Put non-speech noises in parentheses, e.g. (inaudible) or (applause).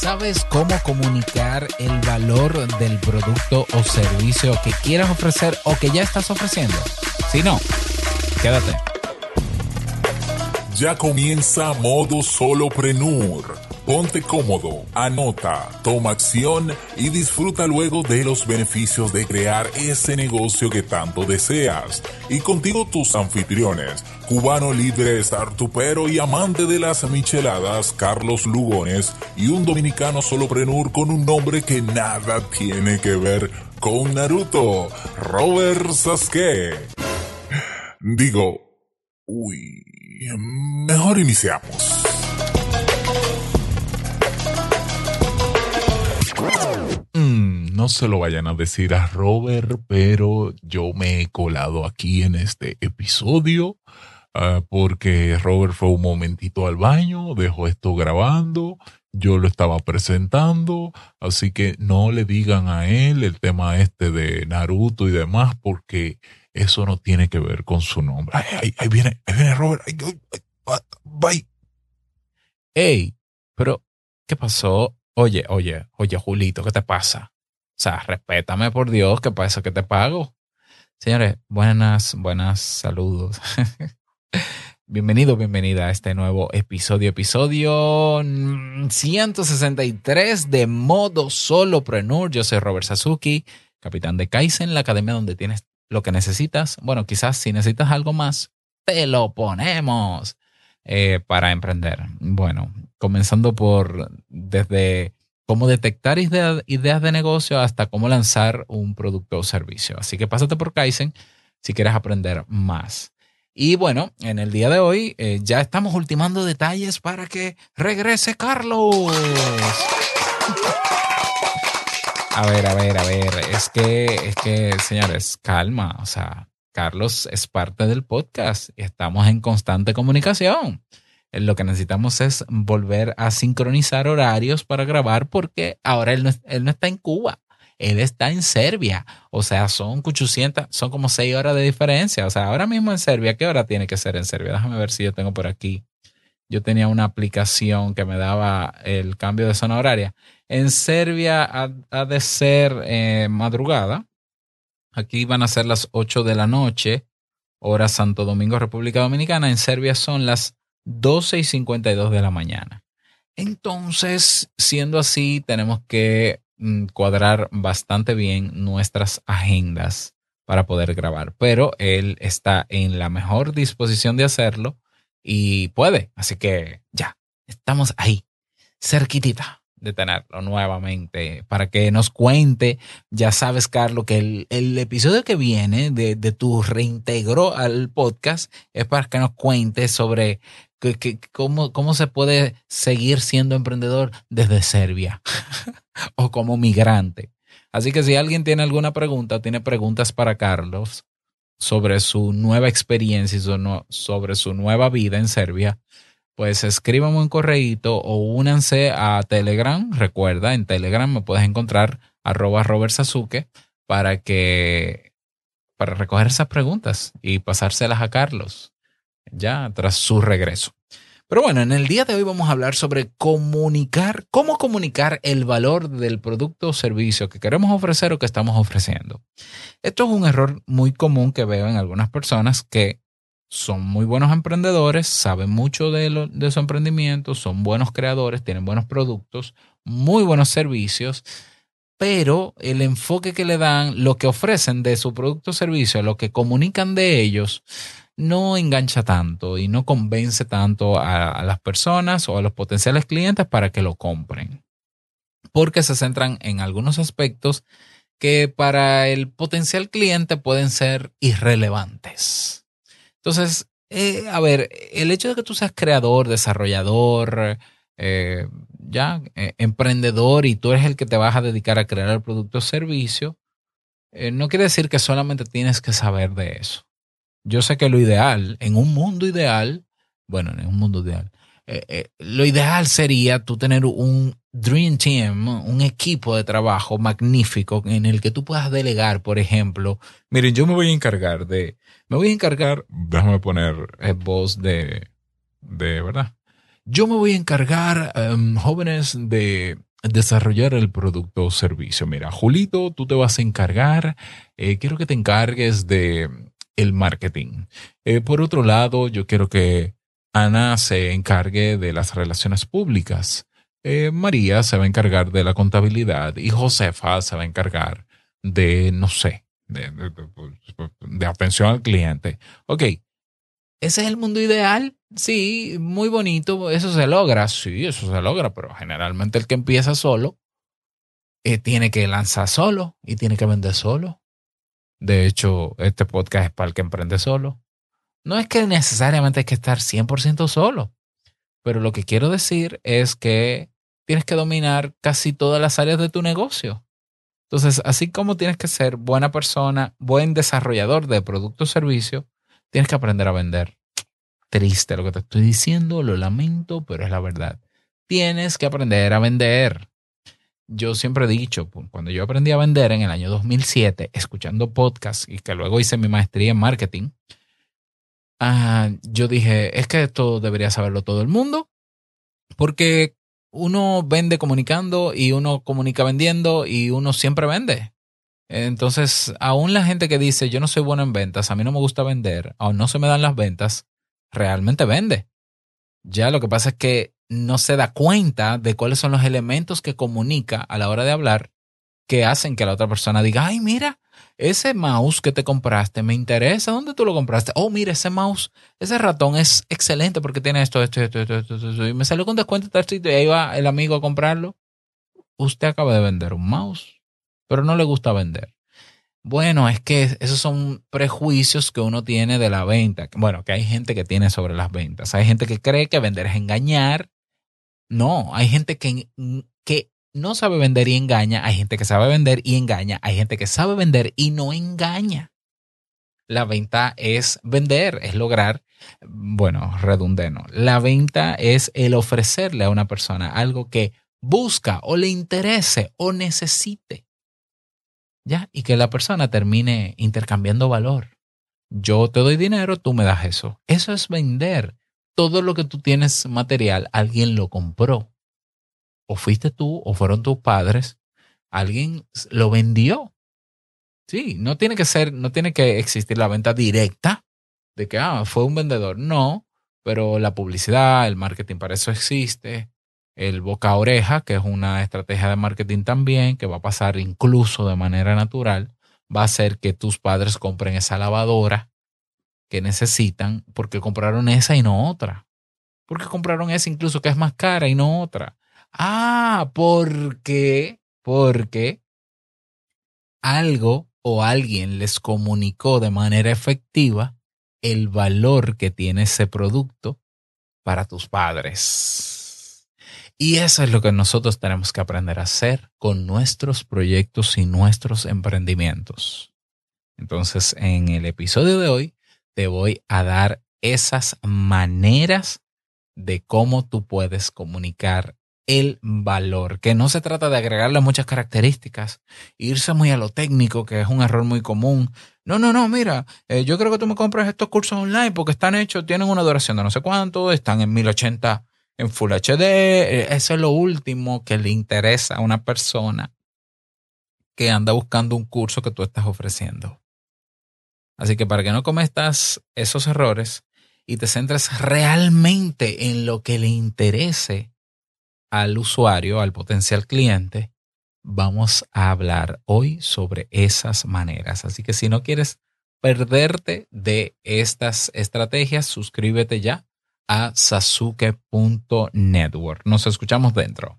¿Sabes cómo comunicar el valor del producto o servicio que quieras ofrecer o que ya estás ofreciendo? Si no, quédate. Ya comienza modo soloprenur. Ponte cómodo, anota, toma acción y disfruta luego de los beneficios de crear ese negocio que tanto deseas. Y contigo tus anfitriones, cubano líder startupero y amante de las micheladas Carlos Lugones y un dominicano soloprenur con un nombre que nada tiene que ver con Naruto, Robert Sasuke. Digo, uy, mejor iniciamos. Mm, no se lo vayan a decir a Robert, pero yo me he colado aquí en este episodio ah, porque Robert fue un momentito al baño, dejó esto grabando, yo lo estaba presentando, así que no le digan a él el tema este de Naruto y demás porque eso no tiene que ver con su nombre. Ay, ahí, viene, ahí viene Robert. Ay, bye. Hey, pero ¿qué pasó? Oye, oye, oye, Julito, ¿qué te pasa? O sea, respétame por Dios, que para eso que te pago. Señores, buenas, buenas saludos. (laughs) Bienvenido, bienvenida a este nuevo episodio, episodio 163 de Modo Solopreneur. Yo soy Robert Sasuki, capitán de Kaizen, la academia donde tienes lo que necesitas. Bueno, quizás si necesitas algo más, te lo ponemos eh, para emprender. Bueno, comenzando por desde cómo detectar ideas de negocio hasta cómo lanzar un producto o servicio. Así que pásate por Kaizen si quieres aprender más. Y bueno, en el día de hoy eh, ya estamos ultimando detalles para que regrese Carlos. A ver, a ver, a ver. Es que, es que, señores, calma. O sea, Carlos es parte del podcast y estamos en constante comunicación. Eh, lo que necesitamos es volver a sincronizar horarios para grabar porque ahora él no, él no está en Cuba, él está en Serbia. O sea, son 800, son como 6 horas de diferencia. O sea, ahora mismo en Serbia, ¿qué hora tiene que ser en Serbia? Déjame ver si yo tengo por aquí. Yo tenía una aplicación que me daba el cambio de zona horaria. En Serbia ha, de ser eh, madrugada. Aquí van a ser las 8 de la noche, hora Santo Domingo, República Dominicana. En Serbia son las 12 y 52 de la mañana. Entonces, siendo así, tenemos que mm, cuadrar bastante bien nuestras agendas para poder grabar, pero él está en la mejor disposición de hacerlo y puede, así que ya, estamos ahí, cerquitita de tenerlo nuevamente para que nos cuente. Ya sabes, Carlos, que el, episodio que viene de, tu reintegro al podcast es para que nos cuente sobre que, cómo, cómo se puede seguir siendo emprendedor desde Serbia (laughs) o como migrante. Así que si alguien tiene alguna pregunta, tiene preguntas para Carlos sobre su nueva experiencia y sobre su nueva vida en Serbia, pues escríbame un correíto o únanse a Telegram. Recuerda, en Telegram me puedes encontrar arroba Robert Sasuke para que para recoger esas preguntas y pasárselas a Carlos ya tras su regreso. Pero bueno, en el día de hoy vamos a hablar sobre comunicar, cómo comunicar el valor del producto o servicio que queremos ofrecer o que estamos ofreciendo. Esto es un error muy común que veo en algunas personas que son muy buenos emprendedores, saben mucho de, de su emprendimiento, son buenos creadores, tienen buenos productos, muy buenos servicios, pero el enfoque que le dan, lo que ofrecen de su producto o servicio, lo que comunican de ellos, no engancha tanto y no convence tanto a, a las personas o a los potenciales clientes para que lo compren. Porque se centran en algunos aspectos que para el potencial cliente pueden ser irrelevantes. Entonces, eh, a ver, el hecho de que tú seas creador, desarrollador, eh, ya, eh, emprendedor y tú eres el que te vas a dedicar a crear el producto o servicio, no quiere decir que solamente tienes que saber de eso. Yo sé que lo ideal, en un mundo ideal, bueno, en un mundo ideal, lo ideal sería tú tener un Dream Team, un equipo de trabajo magnífico en el que tú puedas delegar, por ejemplo, miren, yo me voy a encargar de me voy a encargar, déjame poner voz de, de verdad. Yo me voy a encargar, em, jóvenes, de desarrollar el producto o servicio. Mira, Julito, tú te vas a encargar, eh, quiero que te encargues de el marketing. Eh, por otro lado, yo quiero que Ana se encargue de las relaciones públicas. Eh, María se va a encargar de la contabilidad y Josefa se va a encargar de, no sé, de, atención al cliente. Ok, ¿ese es el mundo ideal? Sí, muy bonito, eso se logra, sí, eso se logra, pero generalmente el que empieza solo eh, tiene que lanzar solo y tiene que vender solo. De hecho, este podcast es para el que emprende solo. No es que necesariamente hay que estar 100% solo, pero lo que quiero decir es que tienes que dominar casi todas las áreas de tu negocio. Entonces, así como tienes que ser buena persona, buen desarrollador de producto o servicio, tienes que aprender a vender triste lo que te estoy diciendo, lo lamento, pero es la verdad. Tienes que aprender a vender. Yo siempre he dicho, cuando yo aprendí a vender en el año 2007, escuchando podcasts y que luego hice mi maestría en marketing, ah, yo dije, es que esto debería saberlo todo el mundo, porque uno vende comunicando y uno comunica vendiendo y uno siempre vende. Entonces, aún la gente que dice, yo no soy bueno en ventas, a mí no me gusta vender, aún no se me dan las ventas, realmente vende. Ya lo que pasa es que no se da cuenta de cuáles son los elementos que comunica a la hora de hablar que hacen que la otra persona diga, ay, mira, ese mouse que te compraste me interesa, ¿dónde tú lo compraste? Oh, mira, ese mouse, ese ratón es excelente porque tiene esto, esto, esto, esto, esto, y me salió con descuento y ahí va el amigo a comprarlo. Usted acaba de vender un mouse, pero no le gusta vender. Bueno, es que esos son prejuicios que uno tiene de la venta. Bueno, que hay gente que tiene sobre las ventas. Hay gente que cree que vender es engañar. No, hay gente que, que no sabe vender y engaña. Hay gente que sabe vender y engaña. Hay gente que sabe vender y no engaña. La venta es vender, es lograr, bueno, redundeno. La venta es el ofrecerle a una persona algo que busca o le interese o necesite. ¿ya? Y que la persona termine intercambiando valor. Yo te doy dinero, tú me das eso. Eso es vender. Todo lo que tú tienes material, alguien lo compró. O fuiste tú, o fueron tus padres. Alguien lo vendió. Sí, no tiene que ser, no tiene que existir la venta directa de que, ah, fue un vendedor. No, pero la publicidad, el marketing para eso existe el boca a oreja, que es una estrategia de marketing también, que va a pasar incluso de manera natural, va a hacer que tus padres compren esa lavadora que necesitan porque compraron esa y no otra. Porque compraron esa incluso que es más cara y no otra. Ah, porque, porque algo o alguien les comunicó de manera efectiva el valor que tiene ese producto para tus padres. Y eso es lo que nosotros tenemos que aprender a hacer con nuestros proyectos y nuestros emprendimientos. Entonces, en el episodio de hoy te voy a dar esas maneras de cómo tú puedes comunicar el valor, que no se trata de agregarle muchas características, irse muy a lo técnico, que es un error muy común. No, no, no, mira, eh, yo creo que tú me compras estos cursos online porque están hechos, tienen una duración de no sé cuánto, están en 1080 en Full HD. Eh, eso es lo último que le interesa a una persona que anda buscando un curso que tú estás ofreciendo. Así que para que no cometas esos errores y te centres realmente en lo que le interese al usuario, al potencial cliente, vamos a hablar hoy sobre esas maneras. Así que si no quieres perderte de estas estrategias, suscríbete ya a sasuke.network. Nos escuchamos dentro.